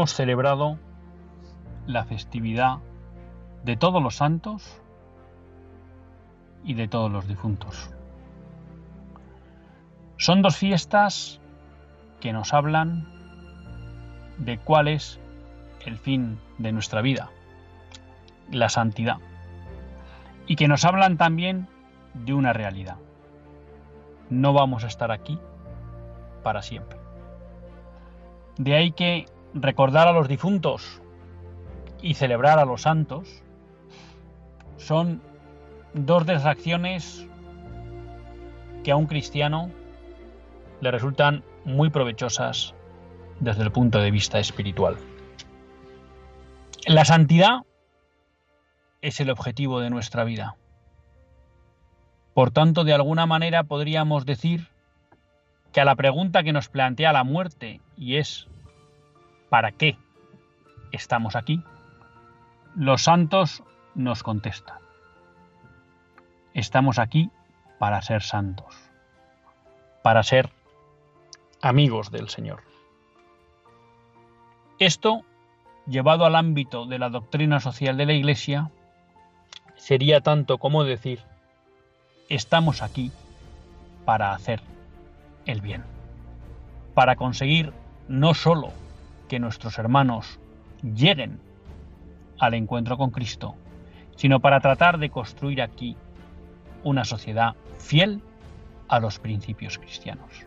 Hemos celebrado la festividad de todos los santos y de todos los difuntos. Son dos fiestas que nos hablan de cuál es el fin de nuestra vida, la santidad, y que nos hablan también de una realidad. No vamos a estar aquí para siempre. De ahí que recordar a los difuntos y celebrar a los santos son dos de las acciones que a un cristiano le resultan muy provechosas desde el punto de vista espiritual. La santidad es el objetivo de nuestra vida. Por tanto, de alguna manera podríamos decir que a la pregunta que nos plantea la muerte, y es ¿para qué estamos aquí? Los santos nos contestan. Estamos aquí para ser santos, para ser amigos del Señor. Esto, llevado al ámbito de la doctrina social de la Iglesia, sería tanto como decir, estamos aquí para hacer el bien, para conseguir no sólo que nuestros hermanos lleguen al encuentro con Cristo, sino para tratar de construir aquí una sociedad fiel a los principios cristianos.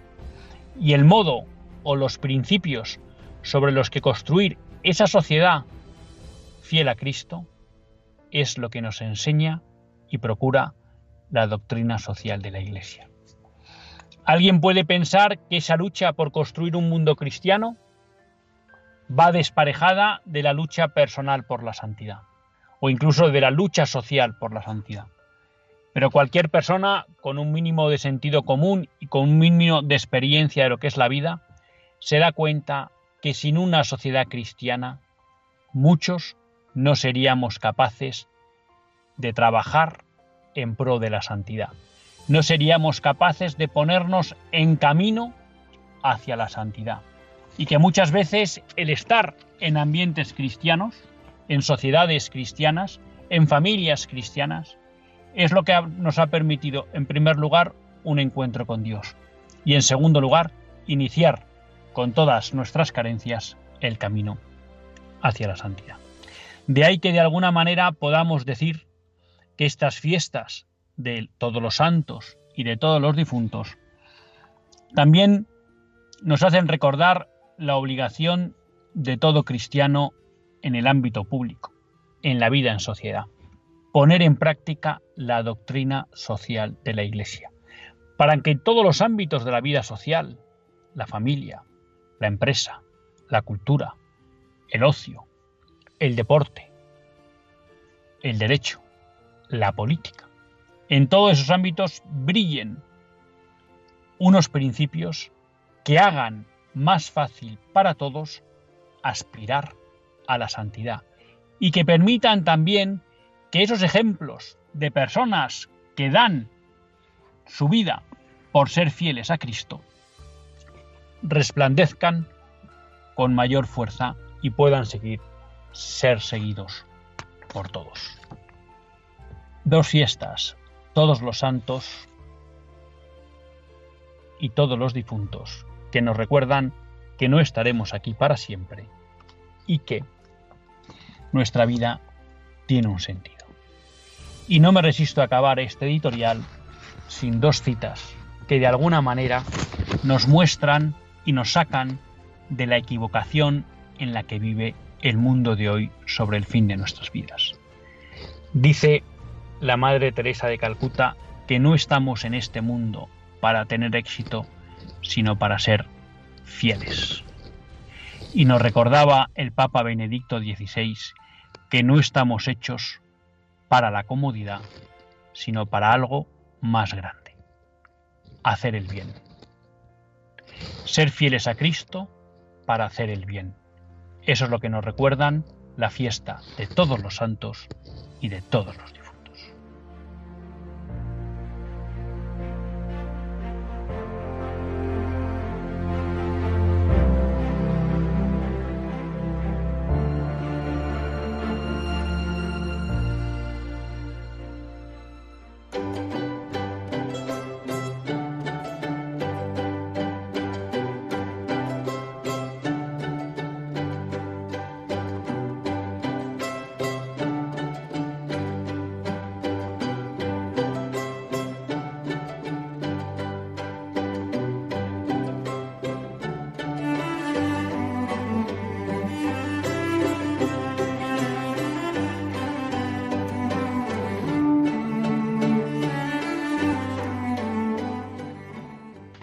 Y el modo o los principios sobre los que construir esa sociedad fiel a Cristo es lo que nos enseña y procura la doctrina social de la Iglesia. Alguien puede pensar que esa lucha por construir un mundo cristiano va desparejada de la lucha personal por la santidad o incluso de la lucha social por la santidad. Pero cualquier persona con un mínimo de sentido común y con un mínimo de experiencia de lo que es la vida, se da cuenta que sin una sociedad cristiana, muchos no seríamos capaces de trabajar en pro de la santidad. No seríamos capaces de ponernos en camino hacia la santidad y que muchas veces el estar en ambientes cristianos, en sociedades cristianas, en familias cristianas, es lo que nos ha permitido, en primer lugar, un encuentro con Dios y, en segundo lugar, iniciar con todas nuestras carencias el camino hacia la santidad. De ahí que de alguna manera podamos decir que estas fiestas de todos los santos y de todos los difuntos también nos hacen recordar la obligación de todo cristiano en el ámbito público, en la vida en sociedad. Poner en práctica la doctrina social de la Iglesia, para que en todos los ámbitos de la vida social, la familia, la empresa, la cultura, el ocio, el deporte, el derecho, la política, en todos esos ámbitos brillen unos principios que hagan más fácil para todos aspirar a la santidad y que permitan también que esos ejemplos de personas que dan su vida por ser fieles a Cristo resplandezcan con mayor fuerza y puedan seguir ser seguidos por todos. Dos fiestas, todos los santos y todos los difuntos que nos recuerdan que no estaremos aquí para siempre y que nuestra vida tiene un sentido. Y no me resisto a acabar este editorial sin dos citas que de alguna manera nos muestran y nos sacan de la equivocación en la que vive el mundo de hoy sobre el fin de nuestras vidas. Dice la Madre Teresa de Calcuta que no estamos en este mundo para tener éxito, sino para ser fieles. Y nos recordaba el Papa Benedicto XVI que no estamos hechos para la comodidad, sino para algo más grande, hacer el bien. Ser fieles a Cristo para hacer el bien. Eso es lo que nos recuerdan la fiesta de todos los santos y de todos los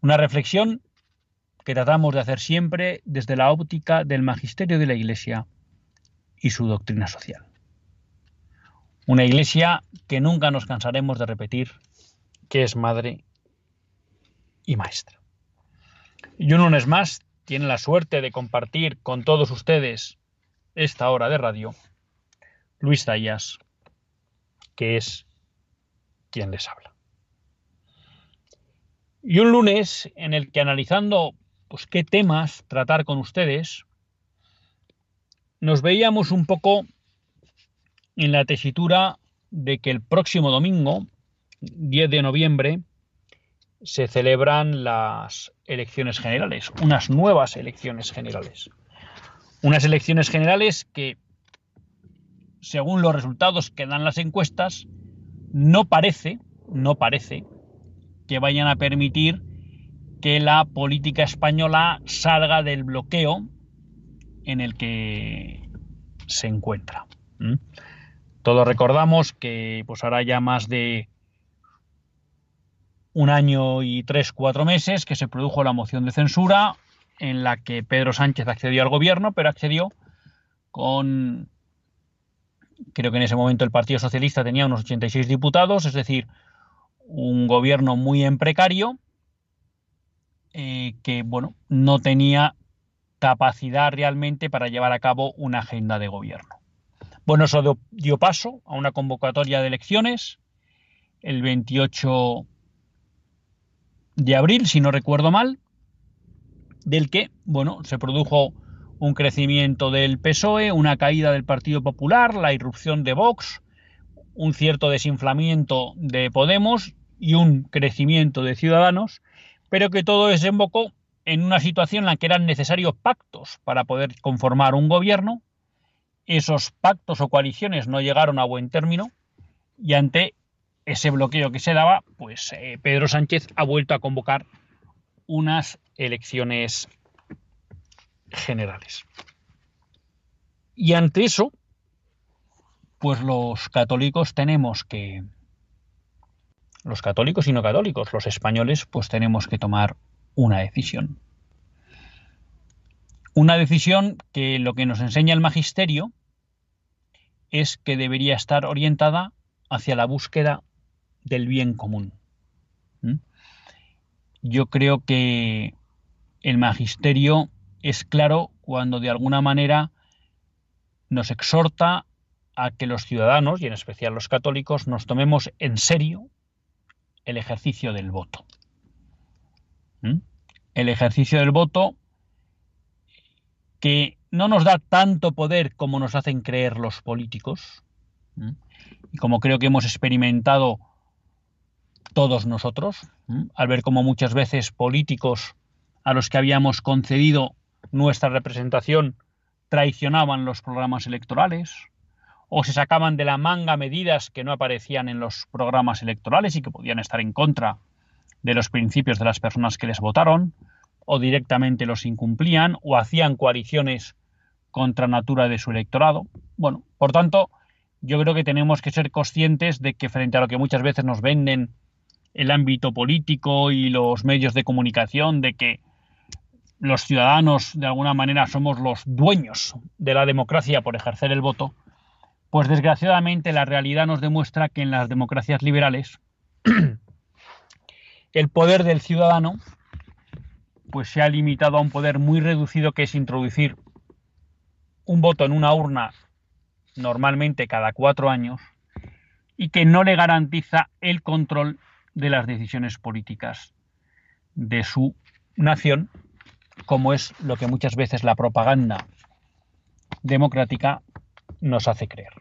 una reflexión que tratamos de hacer siempre desde la óptica del magisterio de la Iglesia y su doctrina social. Una Iglesia que nunca nos cansaremos de repetir que es madre y maestra. Y un lunes más tiene la suerte de compartir con todos ustedes esta hora de radio Luis Zayas, que es quien les habla. Y un lunes en el que analizando pues, qué temas tratar con ustedes, nos veíamos un poco en la tesitura de que el próximo domingo, 10 de noviembre, se celebran las elecciones generales, unas nuevas elecciones generales. Unas elecciones generales que, según los resultados que dan las encuestas, no parece, no parece que vayan a permitir que la política española salga del bloqueo en el que se encuentra. Todos recordamos que pues hará ya más de un año y tres, cuatro meses que se produjo la moción de censura en la que Pedro Sánchez accedió al gobierno, pero accedió con, creo que en ese momento el Partido Socialista tenía unos 86 diputados, es decir, un gobierno muy en precario, eh, que bueno, no tenía capacidad realmente para llevar a cabo una agenda de gobierno. Bueno, eso dio paso a una convocatoria de elecciones el 28 de abril, si no recuerdo mal, del que, bueno, se produjo un crecimiento del PSOE, una caída del Partido Popular, la irrupción de Vox, un cierto desinflamiento de Podemos y un crecimiento de ciudadanos, pero que todo desembocó en una situación en la que eran necesarios pactos para poder conformar un gobierno. Esos pactos o coaliciones no llegaron a buen término y ante ese bloqueo que se daba, pues eh, Pedro Sánchez ha vuelto a convocar unas elecciones generales. Y ante eso, pues los católicos tenemos que los católicos y no católicos, los españoles, pues tenemos que tomar una decisión. Una decisión que lo que nos enseña el magisterio es que debería estar orientada hacia la búsqueda del bien común. ¿Mm? Yo creo que el magisterio es claro cuando de alguna manera nos exhorta a que los ciudadanos, y en especial los católicos, nos tomemos en serio el ejercicio del voto. ¿Mm? El ejercicio del voto que no nos da tanto poder como nos hacen creer los políticos, ¿Mm? y como creo que hemos experimentado todos nosotros, ¿Mm? al ver cómo muchas veces políticos a los que habíamos concedido nuestra representación traicionaban los programas electorales, o se sacaban de la manga medidas que no aparecían en los programas electorales y que podían estar en contra de los principios de las personas que les votaron, o directamente los incumplían, o hacían coaliciones contra natura de su electorado. Bueno, por tanto, yo creo que tenemos que ser conscientes de que frente a lo que muchas veces nos venden el ámbito político y los medios de comunicación, de que los ciudadanos de alguna manera somos los dueños de la democracia por ejercer el voto, pues desgraciadamente la realidad nos demuestra que en las democracias liberales el poder del ciudadano pues se ha limitado a un poder muy reducido que es introducir un voto en una urna normalmente cada cuatro años y que no le garantiza el control de las decisiones políticas de su nación, como es lo que muchas veces la propaganda democrática nos hace creer.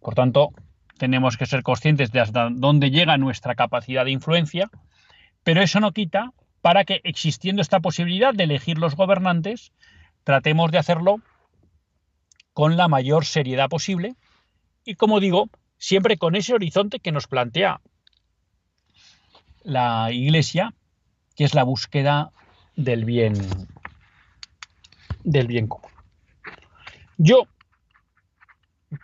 Por tanto, tenemos que ser conscientes de hasta dónde llega nuestra capacidad de influencia, pero eso no quita para que, existiendo esta posibilidad de elegir los gobernantes, tratemos de hacerlo con la mayor seriedad posible y, como digo, siempre con ese horizonte que nos plantea la Iglesia, que es la búsqueda del bien del bien común. Yo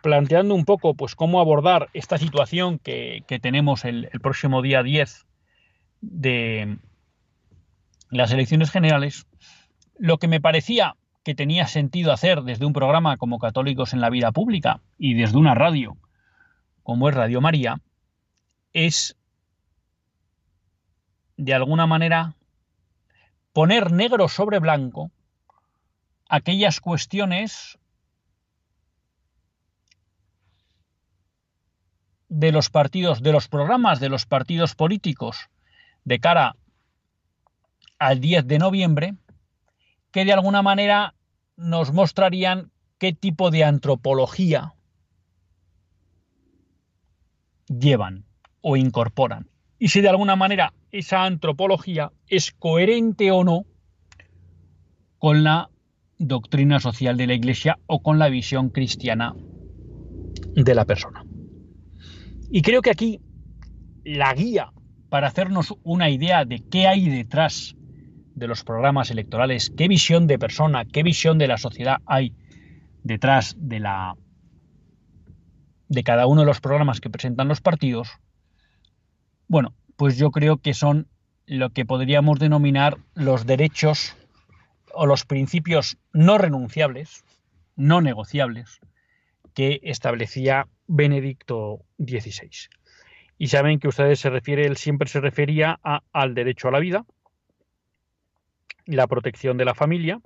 planteando un poco pues cómo abordar esta situación que, tenemos el, el, próximo día 10 de las elecciones generales, lo que me parecía que tenía sentido hacer desde un programa como Católicos en la Vida Pública y desde una radio como es Radio María, es de alguna manera poner negro sobre blanco aquellas cuestiones de los partidos, de los programas de los partidos políticos de cara al 10 de noviembre, que de alguna manera nos mostrarían qué tipo de antropología llevan o incorporan. Y si de alguna manera esa antropología es coherente o no con la doctrina social de la Iglesia o con la visión cristiana de la persona. Y creo que aquí la guía para hacernos una idea de qué hay detrás de los programas electorales, qué visión de persona, qué visión de la sociedad hay detrás de la de cada uno de los programas que presentan los partidos, bueno, pues yo creo que son lo que podríamos denominar los derechos o los principios no renunciables, no negociables, que establecía Benedicto XVI. Y saben que ustedes se refiere, él siempre se refería al derecho a la vida, la protección de la familia,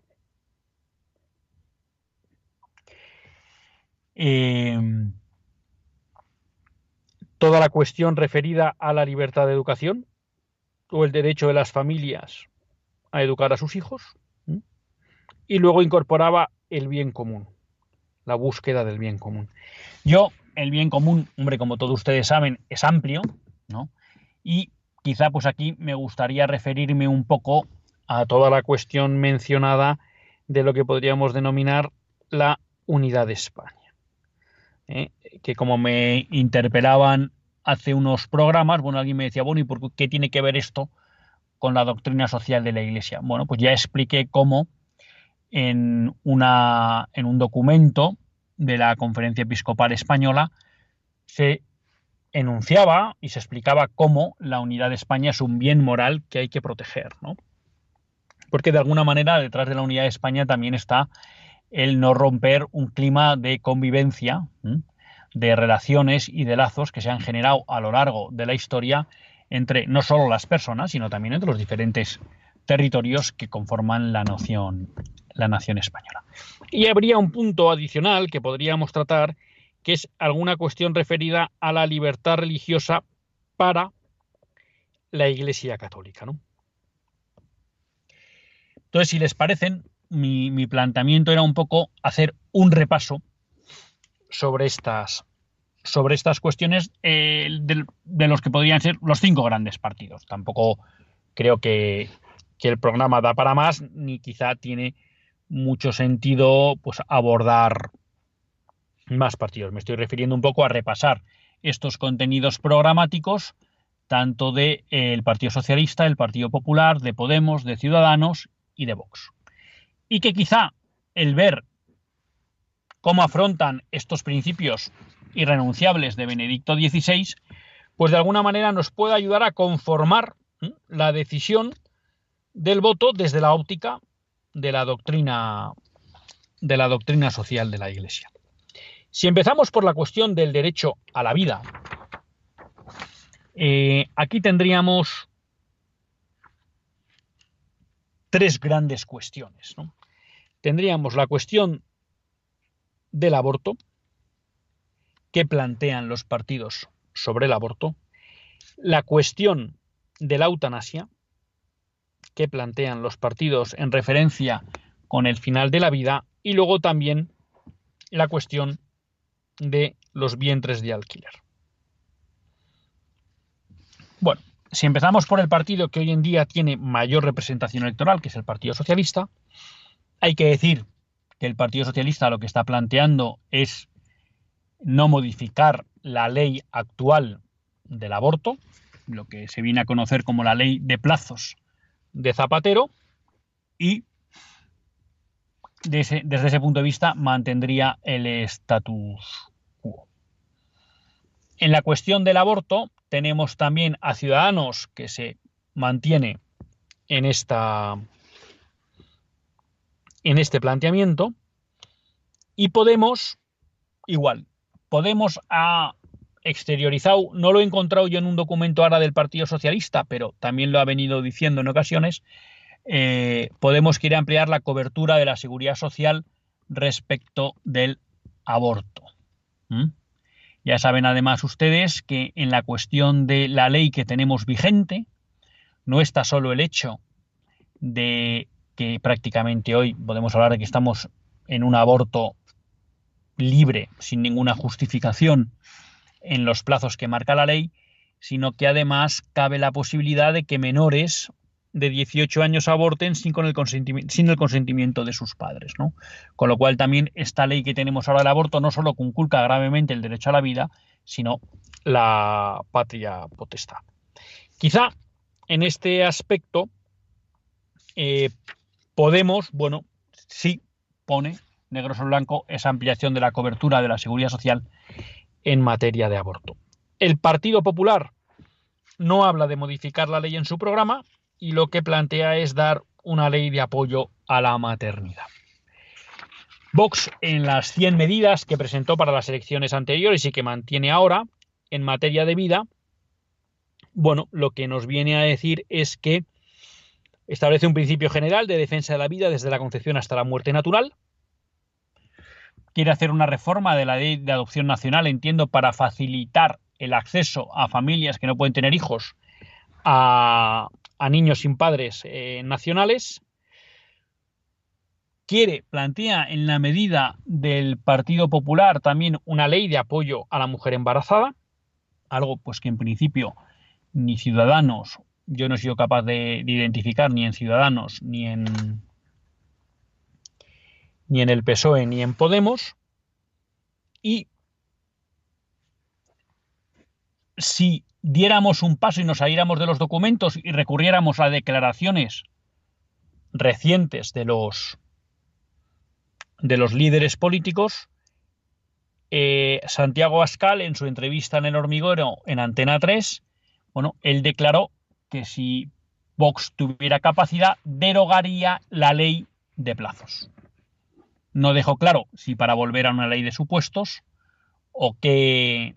em, toda la cuestión referida a la libertad de educación o el derecho de las familias a educar a sus hijos, y luego incorporaba el bien común, la búsqueda del bien común. Yo el bien común, hombre, como todos ustedes saben, es amplio, ¿no? Y quizá pues aquí me gustaría referirme un poco a toda la cuestión mencionada de lo que podríamos denominar la unidad de España. ¿eh? Que como me interpelaban hace unos programas, bueno, alguien me decía, bueno, ¿y por qué tiene que ver esto con la doctrina social de la Iglesia? Bueno, pues ya expliqué cómo en, una, en un documento de la Conferencia Episcopal Española se enunciaba y se explicaba cómo la unidad de España es un bien moral que hay que proteger, ¿no? Porque de alguna manera detrás de la unidad de España también está el no romper un clima de convivencia, de relaciones y de lazos que se han generado a lo largo de la historia entre no solo las personas, sino también entre los diferentes territorios que conforman la noción, la nación española. Y habría un punto adicional que podríamos tratar, que es alguna cuestión referida a la libertad religiosa para la Iglesia Católica. ¿no? Entonces, si les parecen, mi, planteamiento era un poco hacer un repaso sobre estas, sobre estas cuestiones eh, de, los que podrían ser los cinco grandes partidos. Tampoco creo que, que, el programa da para más, ni quizá tiene mucho sentido pues, abordar más partidos. Me estoy refiriendo un poco a repasar estos contenidos programáticos, tanto del de, Partido Socialista, el Partido Popular, de Podemos, de Ciudadanos y de Vox y que quizá el ver cómo afrontan estos principios irrenunciables de Benedicto XVI, pues de alguna manera nos puede ayudar a conformar la decisión del voto desde la óptica de la doctrina de la doctrina social de la Iglesia. Si empezamos por la cuestión del derecho a la vida, eh, aquí tendríamos tres grandes cuestiones. Tendríamos la cuestión del aborto, que plantean los partidos sobre el aborto, la cuestión de la eutanasia, que plantean los partidos en referencia con el final de la vida, y luego también la cuestión de los vientres de alquiler. Bueno, si empezamos por el partido que hoy en día tiene mayor representación electoral, que es el Partido Socialista, hay que decir que el Partido Socialista lo que está planteando es no modificar la ley actual del aborto, lo que se viene a conocer como la ley de plazos de Zapatero, y desde ese punto de vista mantendría el status quo. En la cuestión del aborto, tenemos también a Ciudadanos que se mantiene en esta en este planteamiento y Podemos igual. Podemos ha exteriorizado, no lo he encontrado yo en un documento ahora del Partido Socialista, pero también lo ha venido diciendo en ocasiones, eh, Podemos quiere ampliar la cobertura de la seguridad social respecto del aborto. Ya saben además ustedes que en la cuestión de la ley que tenemos vigente, no está solo el hecho de que prácticamente hoy podemos hablar de que estamos en un aborto libre, sin ninguna justificación en los plazos que marca la ley, sino que además cabe la posibilidad de que menores de 18 años aborten sin, con el consentimiento, sin el consentimiento de sus padres. ¿no? Con lo cual también esta ley que tenemos ahora del aborto no solo conculca gravemente el derecho a la vida, sino la patria potestad. Quizá en este aspecto eh, Podemos, bueno, sí pone negro sobre blanco esa ampliación de la cobertura de la seguridad social en materia de aborto. El Partido Popular no habla de modificar la ley en su programa, y lo que plantea es dar una ley de apoyo a la maternidad. Vox, en las 100 medidas que presentó para las elecciones anteriores y que mantiene ahora en materia de vida, bueno, lo que nos viene a decir es que establece un principio general de defensa de la vida desde la concepción hasta la muerte natural. Quiere hacer una reforma de la ley de adopción nacional, entiendo, para facilitar el acceso a familias que no pueden tener hijos a, niños sin padres eh, nacionales. Quiere, plantea en la medida del Partido Popular también una ley de apoyo a la mujer embarazada, algo pues que en principio ni Ciudadanos, yo no he sido capaz de identificar ni en Ciudadanos ni en ni en el PSOE ni en Podemos. Y si diéramos un paso y nos saliéramos de los documentos y recurriéramos a declaraciones recientes de los de los líderes políticos, eh, Santiago Ascal, en su entrevista en El Hormiguero en Antena 3, bueno, él declaró que si Vox tuviera capacidad, derogaría la ley de plazos. No dejó claro si para volver a una ley de supuestos o qué,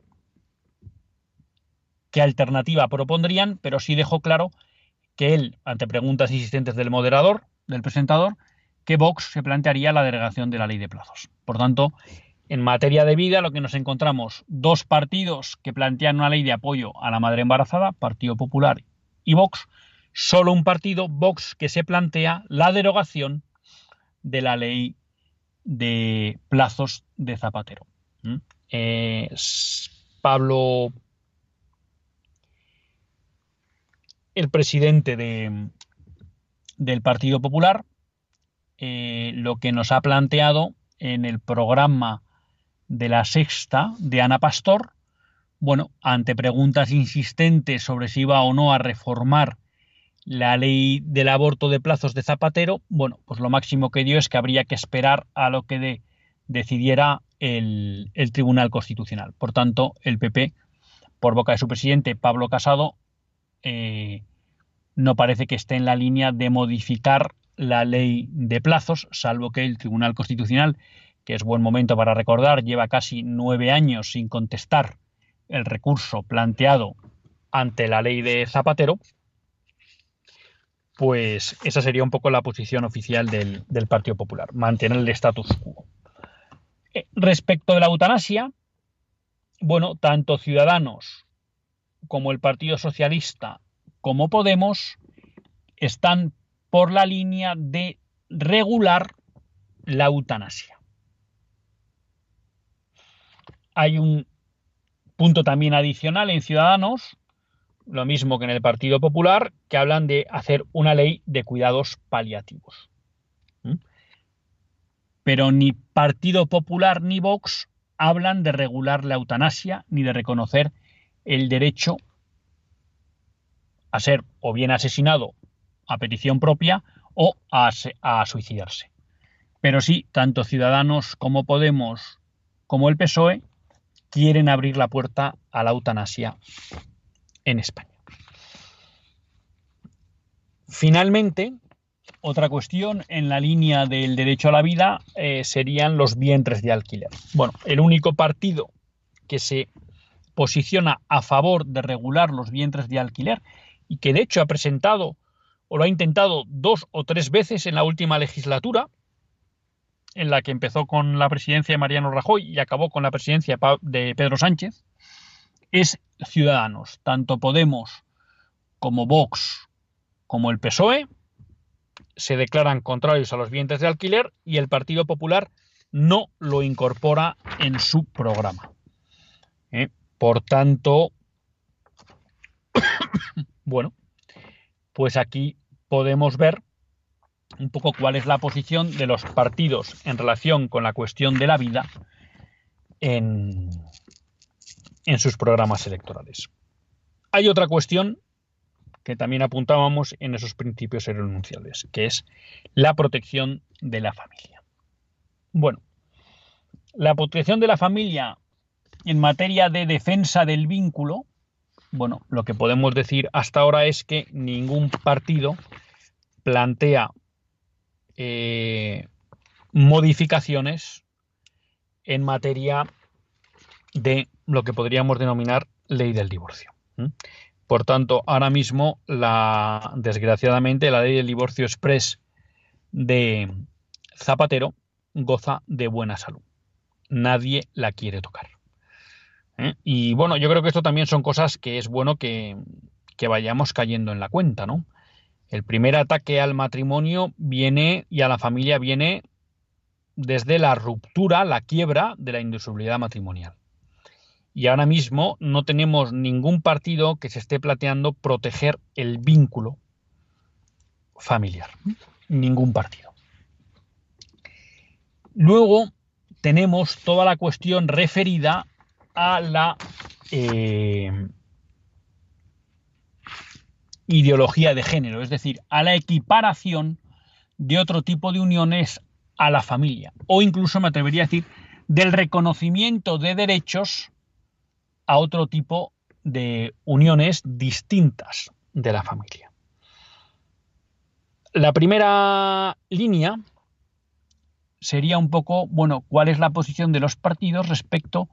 qué alternativa propondrían, pero sí dejó claro que él, ante preguntas insistentes del moderador, del presentador, que Vox se plantearía la derogación de la ley de plazos. Por tanto, en materia de vida lo que nos encontramos dos partidos que plantean una ley de apoyo a la madre embarazada, Partido Popular y Vox, solo un partido, Vox, que se plantea la derogación de la ley de plazos de Zapatero. Eh, Pablo, el presidente de, del Partido Popular, eh, lo que nos ha planteado en el programa de la sexta de Ana Pastor, bueno, ante preguntas insistentes sobre si iba o no a reformar la ley del aborto de plazos de Zapatero, bueno, pues lo máximo que dio es que habría que esperar a lo que decidiera el, Tribunal Constitucional. Por tanto, el PP, por boca de su presidente Pablo Casado, eh, no parece que esté en la línea de modificar la ley de plazos, salvo que el Tribunal Constitucional, que es buen momento para recordar, lleva casi nueve años sin contestar el recurso planteado ante la ley de Zapatero, pues esa sería un poco la posición oficial del, Partido Popular, mantener el status quo. Eh, respecto de la eutanasia, bueno, tanto Ciudadanos como el Partido Socialista como Podemos están por la línea de regular la eutanasia. Hay un punto también adicional en Ciudadanos, lo mismo que en el Partido Popular, que hablan de hacer una ley de cuidados paliativos. ¿Mm? Pero ni Partido Popular ni Vox hablan de regular la eutanasia ni de reconocer el derecho a ser o bien asesinado a petición propia o a, suicidarse. Pero sí, tanto Ciudadanos como Podemos como el PSOE quieren abrir la puerta a la eutanasia en España. Finalmente, otra cuestión en la línea del derecho a la vida eh, serían los vientres de alquiler. Bueno, el único partido que se posiciona a favor de regular los vientres de alquiler y que de hecho ha presentado o lo ha intentado dos o tres veces en la última legislatura, en la que empezó con la presidencia de Mariano Rajoy y acabó con la presidencia de Pedro Sánchez, es Ciudadanos, tanto Podemos como Vox como el PSOE se declaran contrarios a los vientres de alquiler y el Partido Popular no lo incorpora en su programa. ¿Eh? Por tanto, bueno, pues aquí podemos ver un poco cuál es la posición de los partidos en relación con la cuestión de la vida en, sus programas electorales. Hay otra cuestión que también apuntábamos en esos principios irrenunciables, que es la protección de la familia. Bueno, la protección de la familia en materia de defensa del vínculo bueno, lo que podemos decir hasta ahora es que ningún partido plantea eh, modificaciones en materia de lo que podríamos denominar ley del divorcio. Por tanto, ahora mismo, la, desgraciadamente, la ley del divorcio express de Zapatero goza de buena salud. Nadie la quiere tocar. ¿eh? Y bueno, yo creo que esto también son cosas que es bueno que, vayamos cayendo en la cuenta, ¿no? El primer ataque al matrimonio viene y a la familia viene desde la ruptura, la quiebra de la indisolubilidad matrimonial. Y ahora mismo no tenemos ningún partido que se esté planteando proteger el vínculo familiar. Ningún partido. Luego tenemos toda la cuestión referida a la eh, ideología de género, es decir, a la equiparación de otro tipo de uniones a la familia, o incluso me atrevería a decir del reconocimiento de derechos a otro tipo de uniones distintas de la familia. La primera línea sería un poco, bueno, cuál es la posición de los partidos respecto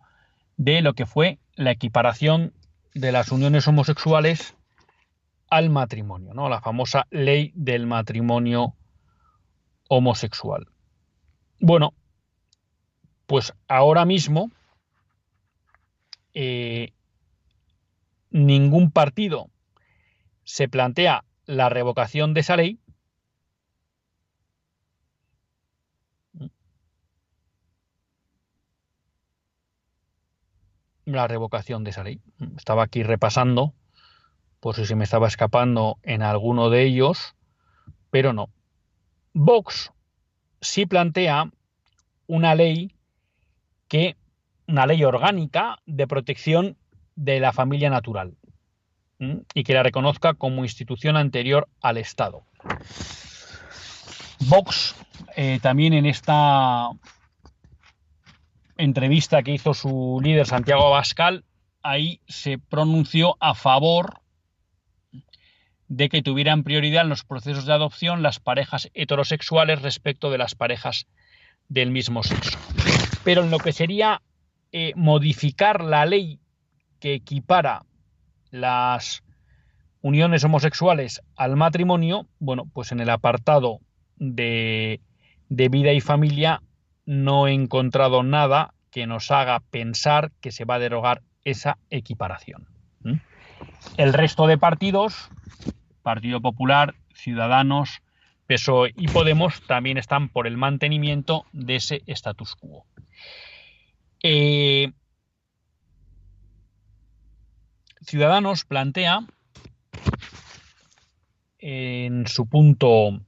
de lo que fue la equiparación de las uniones homosexuales al matrimonio, ¿no? La famosa ley del matrimonio homosexual. Bueno, Pues ahora mismo eh, ningún partido se plantea la revocación de esa ley la revocación de esa ley. Estaba aquí repasando por si se me estaba escapando en alguno de ellos, pero no. Vox sí plantea una ley que una ley orgánica de protección de la familia natural y que la reconozca como institución anterior al Estado. Vox eh, también en esta entrevista que hizo su líder Santiago Abascal, ahí se pronunció a favor de que tuvieran prioridad en los procesos de adopción las parejas heterosexuales respecto de las parejas del mismo sexo. Pero en lo que sería eh, modificar la ley que equipara las uniones homosexuales al matrimonio, bueno, pues en el apartado de, de vida y familia no he encontrado nada que nos haga pensar que se va a derogar esa equiparación. El resto de partidos, Partido Popular, Ciudadanos, PSOE y Podemos, también están por el mantenimiento de ese status quo. Eh, Ciudadanos plantea en su punto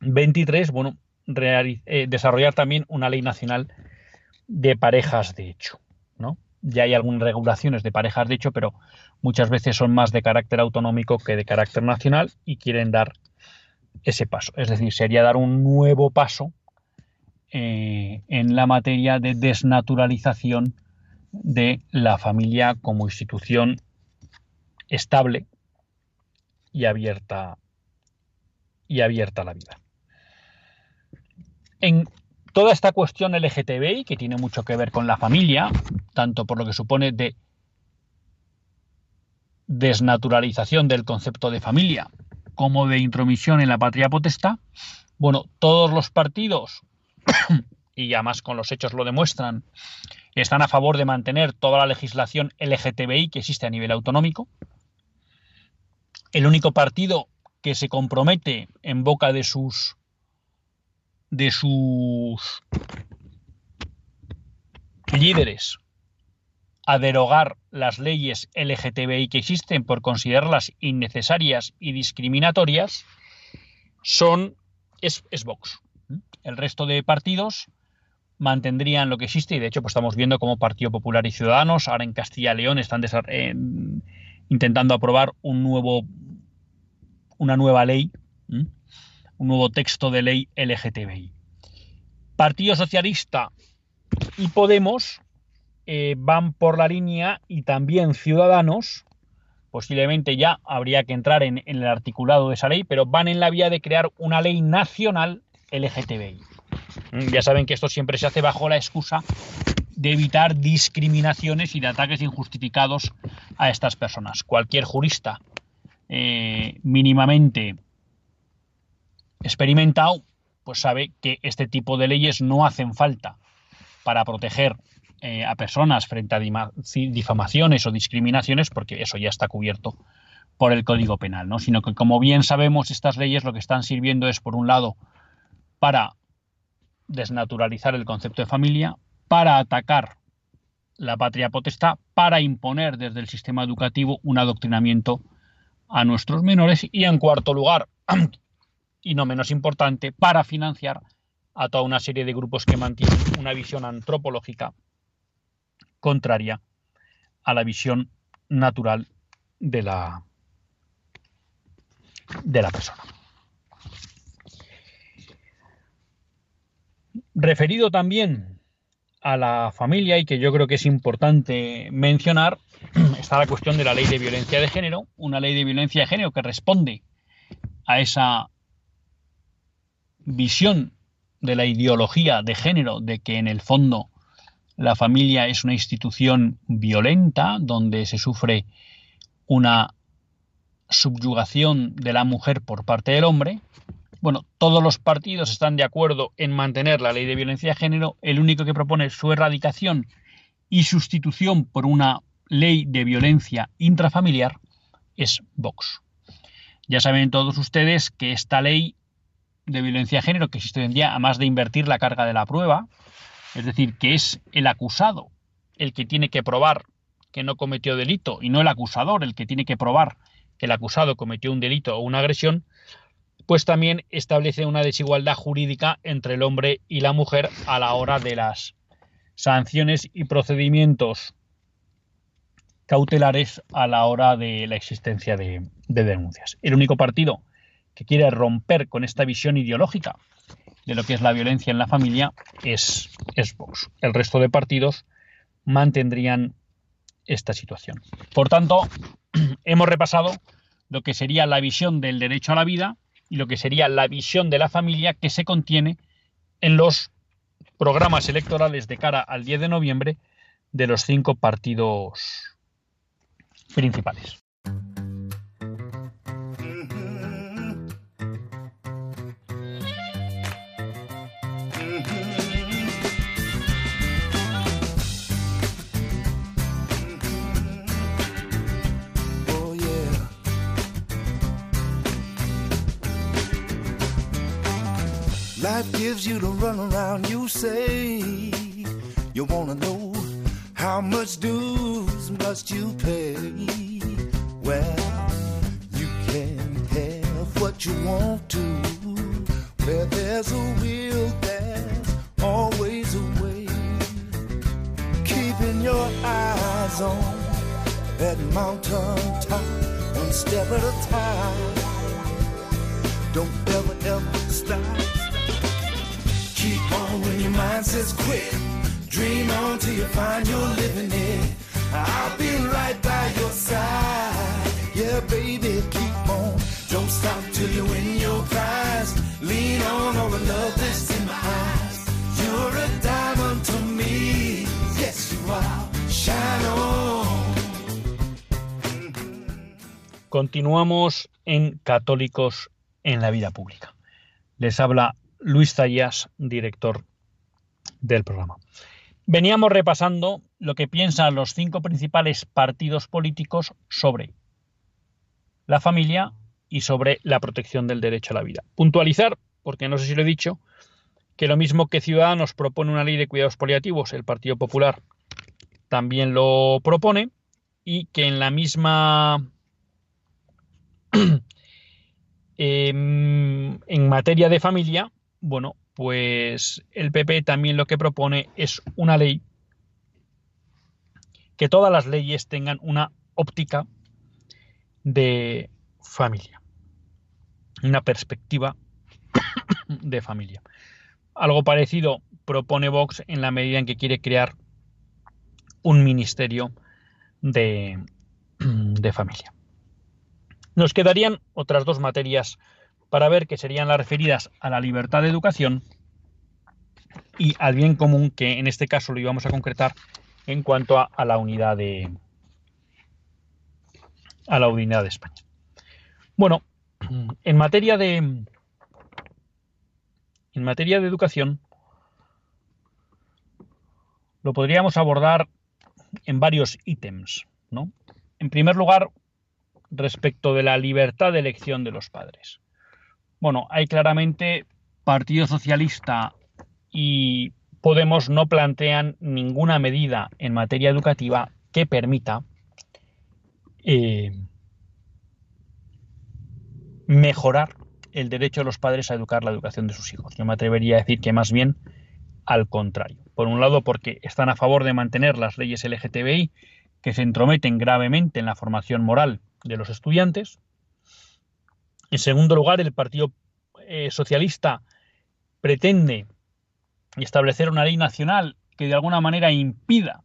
23, bueno, eh, desarrollar también una ley nacional de parejas de hecho, ¿no? Ya hay algunas regulaciones de parejas de hecho, pero muchas veces son más de carácter autonómico que de carácter nacional y quieren dar ese paso. Es decir, sería dar un nuevo paso eh, en la materia de desnaturalización de la familia como institución estable y abierta y abierta a la vida. En toda esta cuestión LGTBI, que tiene mucho que ver con la familia, tanto por lo que supone de desnaturalización del concepto de familia como de intromisión en la patria potestad, bueno, todos los partidos, y además con los hechos lo demuestran, están a favor de mantener toda la legislación LGTBI que existe a nivel autonómico. El único partido que se compromete en boca de sus de sus líderes a derogar las leyes LGTBI que existen por considerarlas innecesarias y discriminatorias son es, Vox. El resto de partidos mantendrían lo que existe y de hecho pues estamos viendo como Partido Popular y Ciudadanos ahora en Castilla y León están intentando aprobar un nuevo una nueva ley un nuevo texto de ley LGTBI. Partido Socialista y Podemos eh, van por la línea y también Ciudadanos, posiblemente ya habría que entrar en, el articulado de esa ley, pero van en la vía de crear una ley nacional LGTBI. Mm, ya saben que esto siempre se hace bajo la excusa de evitar discriminaciones y de ataques injustificados a estas personas. Cualquier jurista eh, mínimamente experimentado, pues sabe que este tipo de leyes no hacen falta para proteger eh, a personas frente a difamaciones o discriminaciones, porque eso ya está cubierto por el Código Penal, ¿no? Sino que, como bien sabemos, estas leyes lo que están sirviendo es, por un lado, para desnaturalizar el concepto de familia, para atacar la patria potestad, para imponer desde el sistema educativo un adoctrinamiento a nuestros menores y, en cuarto lugar, y no menos importante, para financiar a toda una serie de grupos que mantienen una visión antropológica contraria a la visión natural de la, de la persona. Referido también a la familia y que yo creo que es importante mencionar, está la cuestión de la ley de violencia de género, una ley de violencia de género que responde a esa visión de la ideología de género de que en el fondo la familia es una institución violenta donde se sufre una subyugación de la mujer por parte del hombre Bueno, todos los partidos están de acuerdo en mantener la ley de violencia de género. El único que propone su erradicación y sustitución por una ley de violencia intrafamiliar es Vox. Ya saben todos ustedes que esta ley de violencia de género que existe hoy en día, además de invertir la carga de la prueba, es decir, que es el acusado el que tiene que probar que no cometió delito y no el acusador el que tiene que probar que el acusado cometió un delito o una agresión, pues también establece una desigualdad jurídica entre el hombre y la mujer a la hora de las sanciones y procedimientos cautelares a la hora de la existencia de, denuncias. El único partido que quiere romper con esta visión ideológica de lo que es la violencia en la familia es, Vox. El resto de partidos mantendrían esta situación. Por tanto, hemos repasado lo que sería la visión del derecho a la vida y lo que sería la visión de la familia que se contiene en los programas electorales de cara al 10 de noviembre de los cinco partidos principales. Gives you to run around, you say you wanna know how much dues must you pay. Well, you can have what you want to. Where there's a will, there's always a way. Keeping your eyes on that mountain top, one step at a time. Don't ever, ever stop on when your mind says quit. Dream on till you find you're living it. I'll be right by your side. Yeah, baby, keep on. Don't stop till you win your prize. Lean on all the love that's in my eyes. You're a diamond to me. Yes, you are. Shine on. Continuamos en Católicos en la Vida Pública. Les habla Luis Zayas, director del programa. Veníamos repasando lo que piensan los cinco principales partidos políticos sobre la familia y sobre la protección del derecho a la vida. Puntualizar, porque no sé si lo he dicho, que lo mismo que Ciudadanos propone una ley de cuidados paliativos, el Partido Popular también lo propone y que en la misma em, en materia de familia bueno, pues el PP también lo que propone es una ley que todas las leyes tengan una óptica de familia, una perspectiva de familia. Algo parecido propone Vox en la medida en que quiere crear un ministerio de, de familia. Nos quedarían otras dos materias para ver que serían las referidas a la libertad de educación y al bien común, que en este caso lo íbamos a concretar en cuanto a, la unidad de a la unidad de España. Bueno, en materia de en materia de educación lo podríamos abordar en varios ítems, ¿no? En primer lugar, respecto de la libertad de elección de los padres. Bueno, hay claramente Partido Socialista y Podemos no plantean ninguna medida en materia educativa que permita eh, mejorar el derecho de los padres a educar la educación de sus hijos. Yo me atrevería a decir que más bien al contrario. Por un lado, porque están a favor de mantener las leyes LGTBI que se entrometen gravemente en la formación moral de los estudiantes, en segundo lugar, el Partido eh, Socialista pretende establecer una ley nacional que de alguna manera impida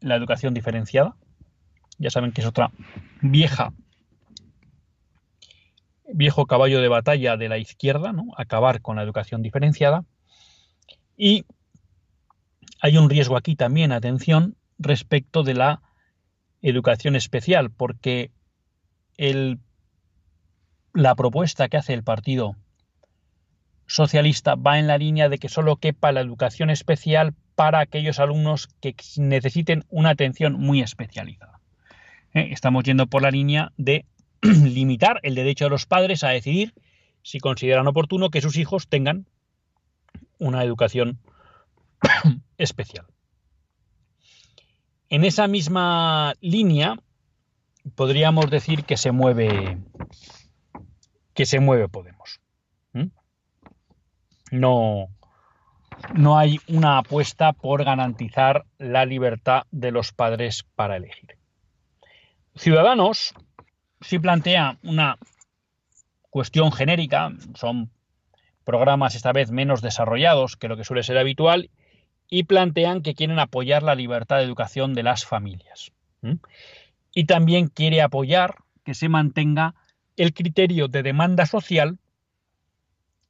la educación diferenciada. Ya saben que es otra vieja viejo caballo de batalla de la izquierda, ¿no? acabar con la educación diferenciada. Y hay un riesgo aquí también, atención, respecto de la educación especial, porque el la propuesta que hace el Partido socialista va en la línea de que solo quepa la educación especial para aquellos alumnos que necesiten una atención muy especializada. ¿Eh? Estamos yendo por la línea de limitar el derecho de los padres a decidir si consideran oportuno que sus hijos tengan una educación especial. En esa misma línea podríamos decir que se mueve que se mueve Podemos. No, no hay una apuesta por garantizar la libertad de los padres para elegir. Ciudadanos sí plantea una cuestión genérica, son programas esta vez menos desarrollados que lo que suele ser habitual, y plantean que quieren apoyar la libertad de educación de las familias. Y también quiere apoyar que se mantenga el criterio de demanda social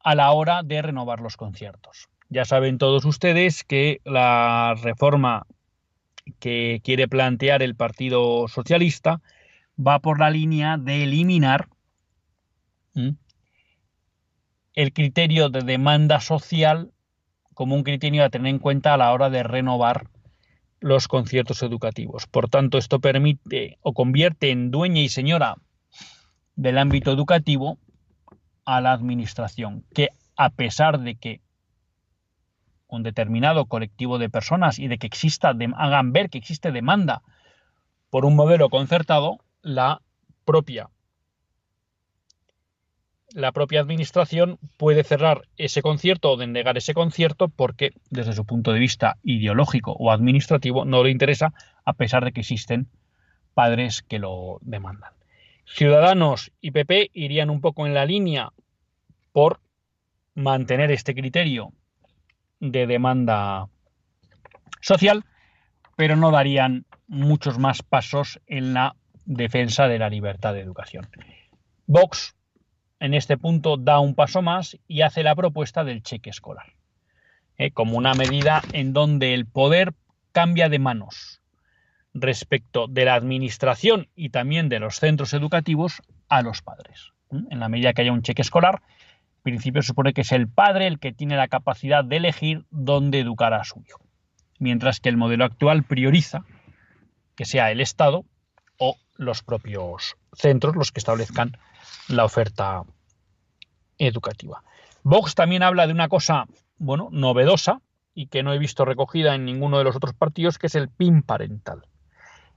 a la hora de renovar los conciertos. Ya saben todos ustedes que la reforma que quiere plantear el Partido Socialista va por la línea de eliminar el criterio de demanda social como un criterio a tener en cuenta a la hora de renovar los conciertos educativos. Por tanto, esto permite o convierte en dueña y señora del ámbito educativo a la administración, que a pesar de que un determinado colectivo de personas y de que exista, hagan ver que existe demanda por un modelo concertado, la propia la propia administración puede cerrar ese concierto o denegar ese concierto porque desde su punto de vista ideológico o administrativo no le interesa a pesar de que existen padres que lo demandan. Ciudadanos y PP irían un poco en la línea por mantener este criterio de demanda social, pero no darían muchos más pasos en la defensa de la libertad de educación. Vox, en este punto, da un paso más y hace la propuesta del cheque escolar, ¿eh? como una medida en donde el poder cambia de manos respecto de la administración y también de los centros educativos a los padres. En la medida que haya un cheque escolar, en principio supone que es el padre el que tiene la capacidad de elegir dónde educar a su hijo, mientras que el modelo actual prioriza que sea el Estado o los propios centros los que establezcan la oferta educativa. Vox también habla de una cosa, bueno, novedosa y que no he visto recogida en ninguno de los otros partidos, que es el PIN parental.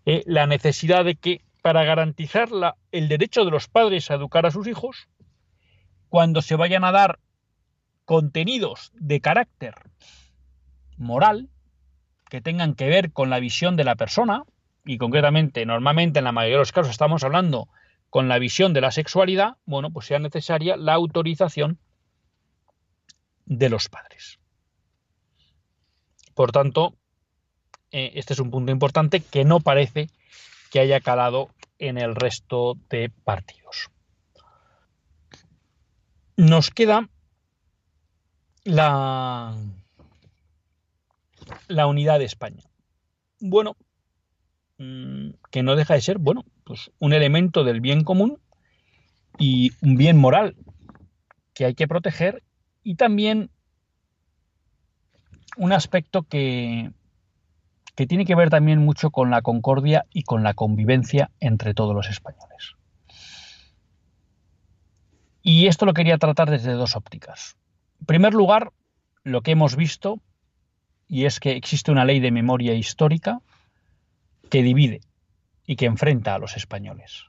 Eh, la necesidad de que para garantizar el derecho de los padres a educar a sus hijos, cuando se vayan a dar contenidos de carácter moral que tengan que ver con la visión de la persona, y concretamente, normalmente en la mayoría de los casos estamos hablando con la visión de la sexualidad, bueno, pues sea necesaria la autorización de los padres. Por tanto, eh, este es un punto importante que no parece que haya calado en el resto de partidos. Nos queda la, la unidad de España. Bueno, mm, que no deja de ser, bueno, pues un elemento del bien común y un bien moral que hay que proteger y también un aspecto que, que tiene que ver también mucho con la concordia y con la convivencia entre todos los españoles. Y esto lo quería tratar desde dos ópticas. En primer lugar, lo que hemos visto, y es que existe una ley de memoria histórica que divide y que enfrenta a los españoles,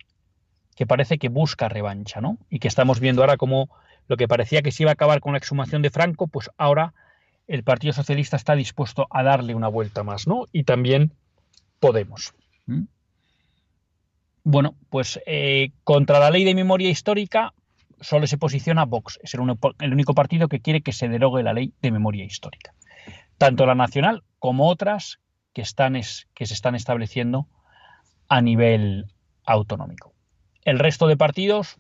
que parece que busca revancha, ¿no? Y que estamos viendo ahora como lo que parecía que se iba a acabar con la exhumación de Franco, pues ahora el Partido Socialista está dispuesto a darle una vuelta más, ¿no? Y también Podemos. ¿Mm? Bueno, pues eh, contra la ley de memoria histórica solo se posiciona Vox. Es el, único partido que quiere que se derogue la ley de memoria histórica. Tanto la nacional como otras que, están que se están estableciendo a nivel autonómico. El resto de partidos,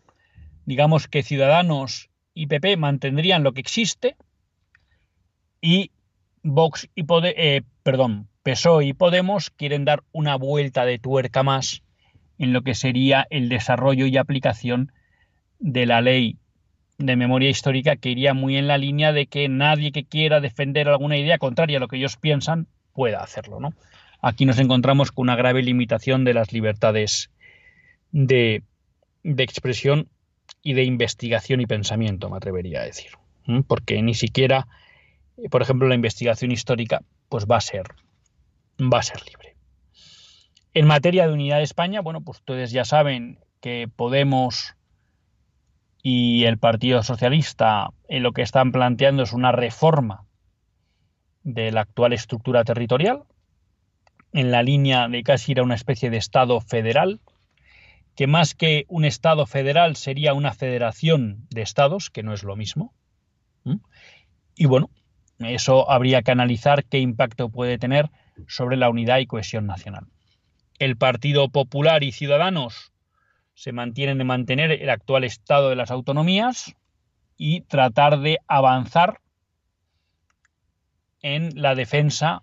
digamos que Ciudadanos y PP mantendrían lo que existe, y Vox y eh, perdón, PSOE y Podemos quieren dar una vuelta de tuerca más en lo que sería el desarrollo y aplicación de la ley de memoria histórica que iría muy en la línea de que nadie que quiera defender alguna idea contraria a lo que ellos piensan pueda hacerlo, ¿no? Aquí nos encontramos con una grave limitación de las libertades de, de expresión y de investigación y pensamiento, me atrevería a decir. Porque ni siquiera, por ejemplo, la investigación histórica, pues va a ser, va a ser libre. En materia de unidad de España, bueno, pues ustedes ya saben que Podemos y el Partido Socialista en lo que están planteando es una reforma de la actual estructura territorial, en la línea de casi ir a una especie de Estado federal, que más que un Estado federal sería una federación de Estados, que no es lo mismo. Y bueno, eso habría que analizar qué impacto puede tener sobre la unidad y cohesión nacional. El Partido Popular y Ciudadanos se mantienen en mantener el actual estado de las autonomías y tratar de avanzar en la defensa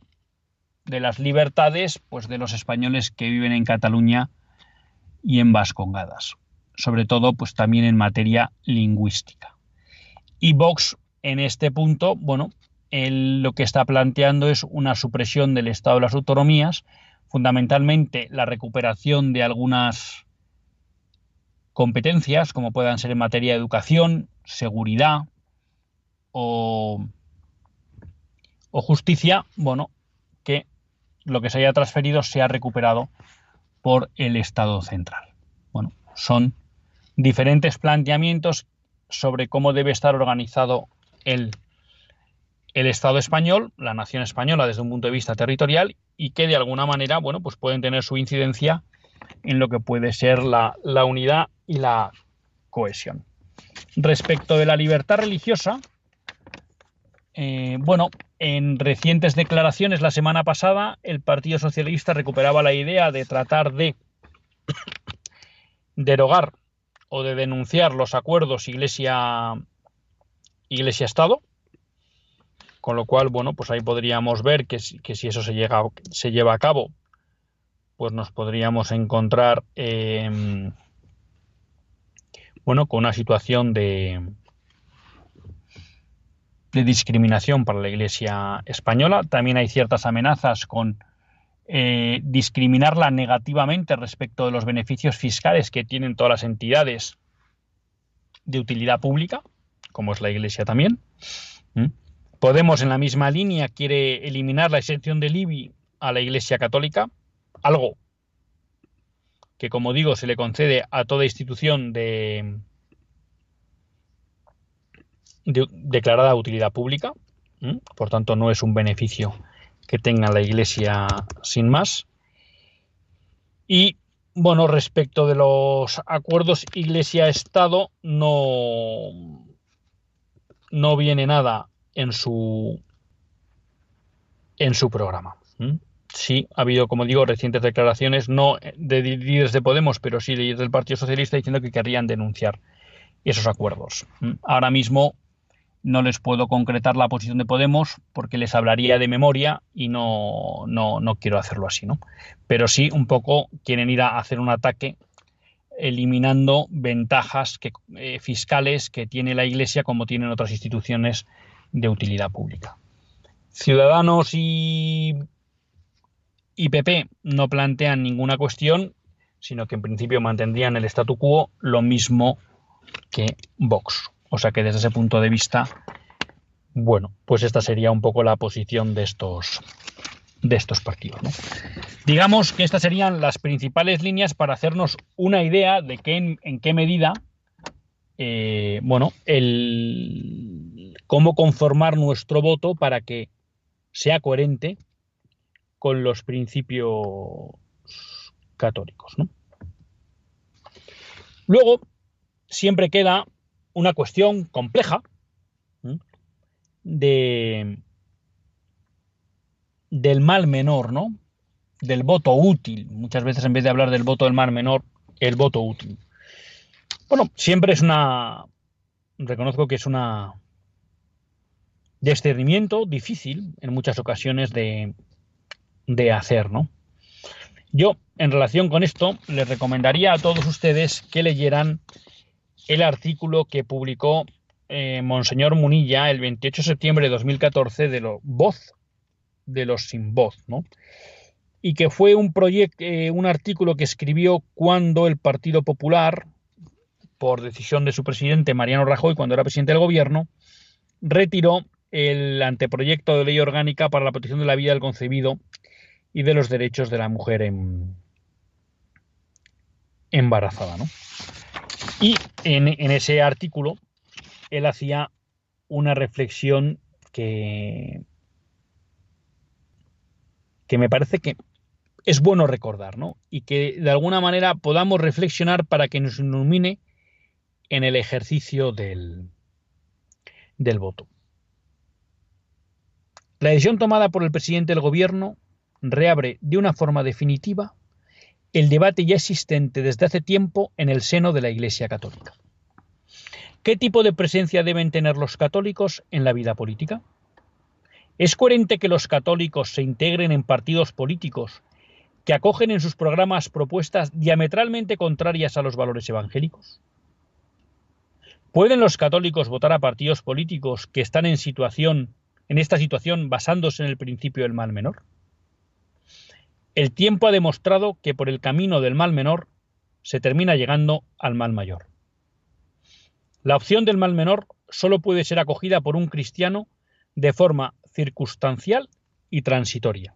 de las libertades pues de los españoles que viven en Cataluña y en Vascongadas, sobre todo pues también en materia lingüística. Y Vox en este punto, bueno, él lo que está planteando es una supresión del estado de las autonomías, fundamentalmente la recuperación de algunas competencias, como puedan ser en materia de educación, seguridad o, justicia, bueno, que lo que se haya transferido sea recuperado por el Estado central. Bueno, son diferentes planteamientos sobre cómo debe estar organizado el, el Estado español, la nación española desde un punto de vista territorial y que de alguna manera, bueno, pues pueden tener su incidencia en lo que puede ser la, unidad y la cohesión. Respecto de la libertad religiosa, eh, bueno, en recientes declaraciones la semana pasada el Partido Socialista recuperaba la idea de tratar de derogar o de denunciar los acuerdos Iglesia Iglesia Estado, con lo cual, bueno, pues ahí podríamos ver que, que si eso se, llega, se lleva a cabo, pues nos podríamos encontrar em, bueno con una situación de de discriminación para la Iglesia española. También hay ciertas amenazas con eh, discriminarla negativamente respecto de los beneficios fiscales que tienen todas las entidades de utilidad pública, como es la Iglesia también. Podemos, en la misma línea, quiere eliminar la exención del IBI a la Iglesia Católica, algo que, como digo, se le concede a toda institución de, declarada de utilidad pública, por tanto no es un beneficio que tenga la Iglesia sin más. Y bueno, respecto de los acuerdos Iglesia-Estado, no, no viene nada en su, en su programa sí ha habido, como digo, recientes declaraciones, no de líderes de Podemos, pero sí de líderes del Partido Socialista diciendo que querrían denunciar esos acuerdos. Ahora mismo no les puedo concretar la posición de Podemos porque les hablaría de memoria y no, no, no quiero hacerlo así, ¿no? Pero sí un poco quieren ir a hacer un ataque eliminando ventajas que, eh, fiscales que tiene la Iglesia como tienen otras instituciones de utilidad pública. Ciudadanos y y PP no plantean ninguna cuestión, sino que en principio mantendrían el statu quo lo mismo que Vox. O sea que desde ese punto de vista, bueno, pues esta sería un poco la posición de estos de estos partidos. Digamos que estas serían las principales líneas para hacernos una idea de en, qué medida, eh, bueno, el cómo conformar nuestro voto para que sea coherente con los principios católicos. Luego, siempre queda una cuestión compleja de, del mal menor, ¿no? Del voto útil. Muchas veces en vez de hablar del voto del mal menor, el voto útil. Bueno, siempre es una. Reconozco que es una discernimiento difícil en muchas ocasiones de, de hacer, ¿no? Yo, en relación con esto, les recomendaría a todos ustedes que leyeran el artículo que publicó eh, Monseñor Munilla el 28 de septiembre de 2014 de Voz de los sin voz, ¿no? Y que fue un eh, un artículo que escribió cuando el Partido Popular, por decisión de su presidente Mariano Rajoy, cuando era presidente del gobierno, retiró el anteproyecto de ley orgánica para la protección de la vida del concebido y de los derechos de la mujer embarazada. ¿no? Y en, en ese artículo él hacía una reflexión que, que me parece que es bueno recordar, ¿no? Y que de alguna manera podamos reflexionar para que nos ilumine en el ejercicio del, del voto. La decisión tomada por el presidente del gobierno reabre de una forma definitiva el debate ya existente desde hace tiempo en el seno de la Iglesia Católica. ¿Qué tipo de presencia deben tener los católicos en la vida política? ¿Es coherente que los católicos se integren en partidos políticos que acogen en sus programas propuestas diametralmente contrarias a los valores evangélicos? ¿Pueden los católicos votar a partidos políticos que están en situación en esta situación basándose en el principio del mal menor? El tiempo ha demostrado que por el camino del mal menor se termina llegando al mal mayor. La opción del mal menor solo puede ser acogida por un cristiano de forma circunstancial y transitoria,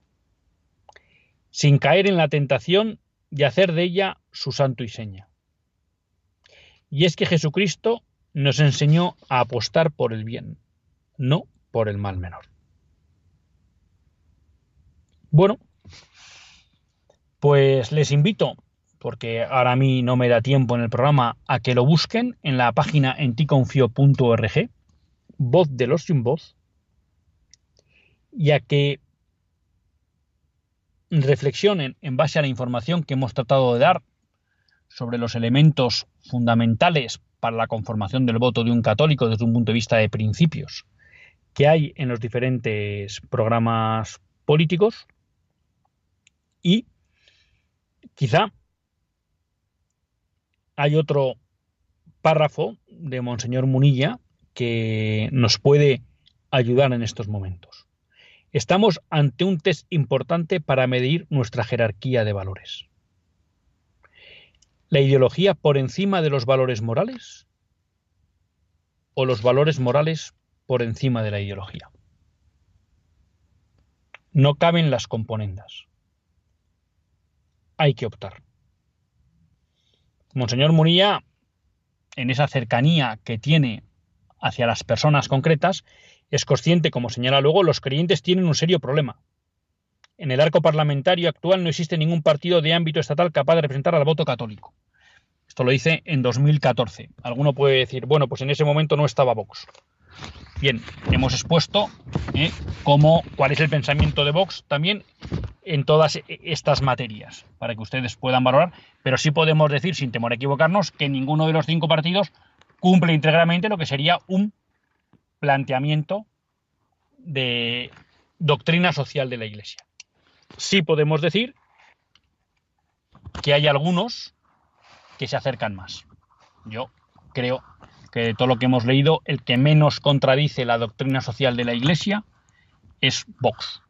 sin caer en la tentación de hacer de ella su santo y seña. Y es que Jesucristo nos enseñó a apostar por el bien, no por el mal menor. Bueno, pues les invito, porque ahora a mí no me da tiempo en el programa, a que lo busquen en la página enticonfio.org, voz de los sin voz, y a que reflexionen en base a la información que hemos tratado de dar sobre los elementos fundamentales para la conformación del voto de un católico desde un punto de vista de principios que hay en los diferentes programas políticos y Quizá hay otro párrafo de Monseñor Munilla que nos puede ayudar en estos momentos. Estamos ante un test importante para medir nuestra jerarquía de valores. ¿La ideología por encima de los valores morales? ¿O los valores morales por encima de la ideología? No caben las componendas hay que optar. Monseñor Munilla, en esa cercanía que tiene hacia las personas concretas, es consciente, como señala luego, los creyentes tienen un serio problema. En el arco parlamentario actual no existe ningún partido de ámbito estatal capaz de representar al voto católico. Esto lo dice en 2014. Alguno puede decir, bueno, pues en ese momento no estaba Vox. Bien, hemos expuesto ¿eh? cómo, cuál es el pensamiento de Vox también en todas estas materias, para que ustedes puedan valorar, pero sí podemos decir, sin temor a equivocarnos, que ninguno de los cinco partidos cumple íntegramente lo que sería un planteamiento de doctrina social de la Iglesia. Sí podemos decir que hay algunos que se acercan más. Yo creo que de todo lo que hemos leído, el que menos contradice la doctrina social de la Iglesia es Vox.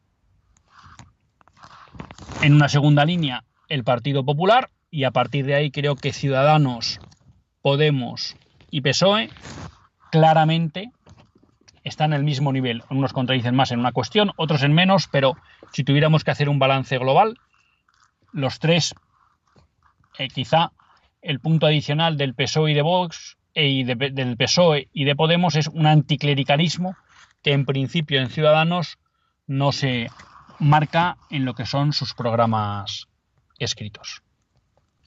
En una segunda línea, el Partido Popular, y a partir de ahí creo que Ciudadanos, Podemos y PSOE claramente están en el mismo nivel. Unos contradicen más en una cuestión, otros en menos, pero si tuviéramos que hacer un balance global, los tres, eh, quizá el punto adicional del PSOE y de Vox e y del PSOE y de Podemos es un anticlericalismo que en principio en Ciudadanos no se marca en lo que son sus programas escritos.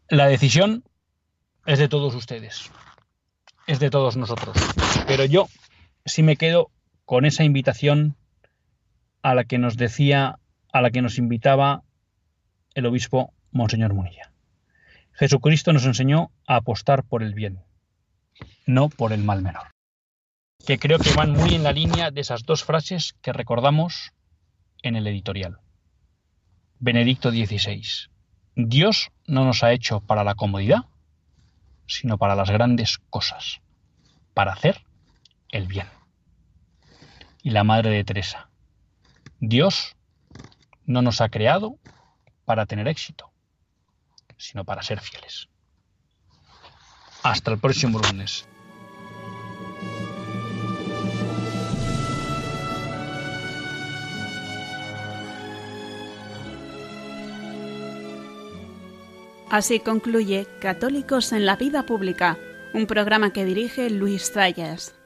La decisión es de todos ustedes, es de todos nosotros, pero yo sí me quedo con esa invitación a la que nos decía, a la que nos invitaba el obispo Monseñor Munilla. Jesucristo nos enseñó a apostar por el bien no por el mal menor. Que creo que van muy en la línea de esas dos frases que recordamos en el editorial. Benedicto XVI. Dios no nos ha hecho para la comodidad, sino para las grandes cosas, para hacer el bien. Y la Madre de Teresa. Dios no nos ha creado para tener éxito, sino para ser fieles. Hasta el próximo lunes. Así concluye Católicos en la Vida Pública, un programa que dirige Luis Zayas.